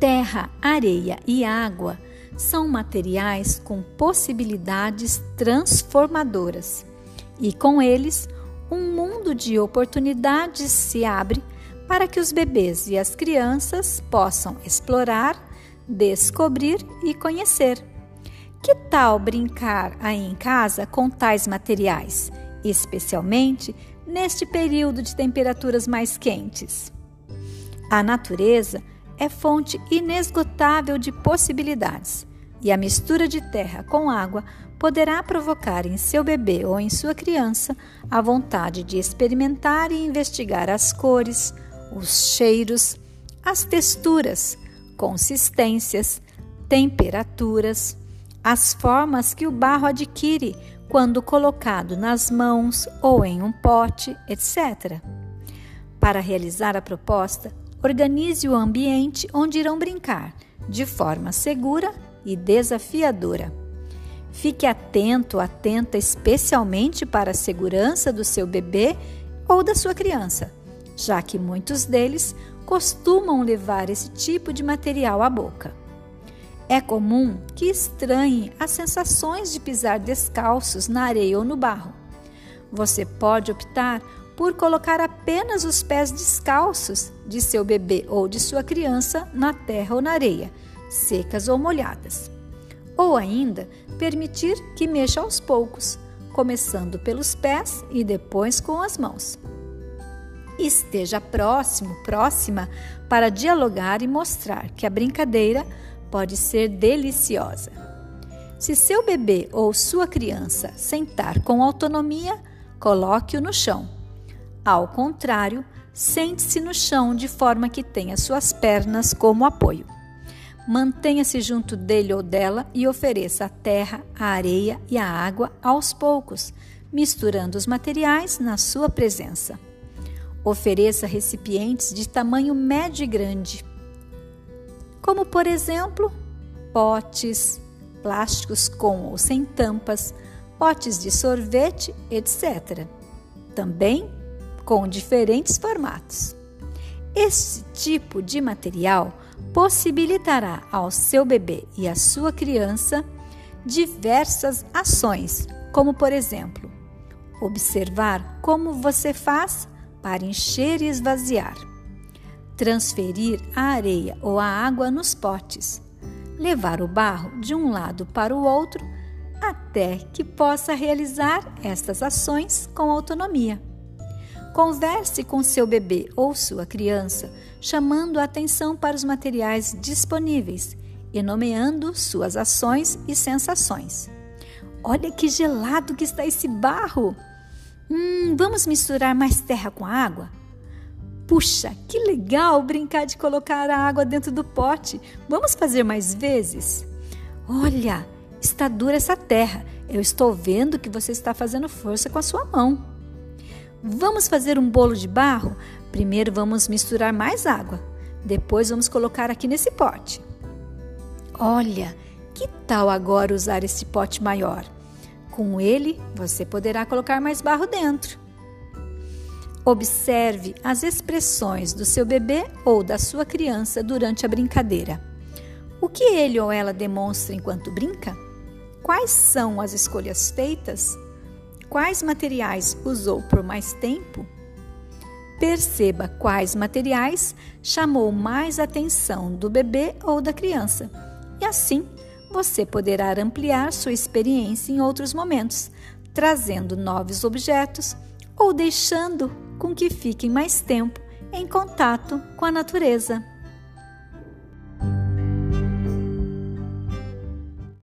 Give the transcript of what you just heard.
Terra, areia e água são materiais com possibilidades transformadoras e com eles um mundo de oportunidades se abre para que os bebês e as crianças possam explorar, descobrir e conhecer. Que tal brincar aí em casa com tais materiais, especialmente neste período de temperaturas mais quentes? A natureza é fonte inesgotável de possibilidades e a mistura de terra com água poderá provocar em seu bebê ou em sua criança a vontade de experimentar e investigar as cores, os cheiros, as texturas, consistências, temperaturas, as formas que o barro adquire quando colocado nas mãos ou em um pote, etc. Para realizar a proposta, organize o ambiente onde irão brincar, de forma segura e desafiadora. Fique atento, atenta especialmente para a segurança do seu bebê ou da sua criança, já que muitos deles costumam levar esse tipo de material à boca. É comum que estranhe as sensações de pisar descalços na areia ou no barro. Você pode optar por colocar apenas os pés descalços de seu bebê ou de sua criança na terra ou na areia, secas ou molhadas ou ainda permitir que mexa aos poucos, começando pelos pés e depois com as mãos. Esteja próximo, próxima, para dialogar e mostrar que a brincadeira pode ser deliciosa. Se seu bebê ou sua criança sentar com autonomia, coloque-o no chão. Ao contrário, sente-se no chão de forma que tenha suas pernas como apoio. Mantenha-se junto dele ou dela e ofereça a terra, a areia e a água aos poucos, misturando os materiais na sua presença. Ofereça recipientes de tamanho médio e grande, como por exemplo, potes, plásticos com ou sem tampas, potes de sorvete, etc. Também com diferentes formatos. Esse tipo de material possibilitará ao seu bebê e à sua criança diversas ações, como por exemplo, observar como você faz para encher e esvaziar, transferir a areia ou a água nos potes, levar o barro de um lado para o outro até que possa realizar estas ações com autonomia. Converse com seu bebê ou sua criança, chamando a atenção para os materiais disponíveis e nomeando suas ações e sensações. Olha que gelado que está esse barro! Hum, vamos misturar mais terra com água? Puxa, que legal brincar de colocar a água dentro do pote. Vamos fazer mais vezes? Olha, está dura essa terra. Eu estou vendo que você está fazendo força com a sua mão. Vamos fazer um bolo de barro? Primeiro vamos misturar mais água. Depois vamos colocar aqui nesse pote. Olha, que tal agora usar esse pote maior? Com ele, você poderá colocar mais barro dentro. Observe as expressões do seu bebê ou da sua criança durante a brincadeira. O que ele ou ela demonstra enquanto brinca? Quais são as escolhas feitas? Quais materiais usou por mais tempo, perceba quais materiais chamou mais atenção do bebê ou da criança. E assim, você poderá ampliar sua experiência em outros momentos, trazendo novos objetos ou deixando com que fiquem mais tempo em contato com a natureza.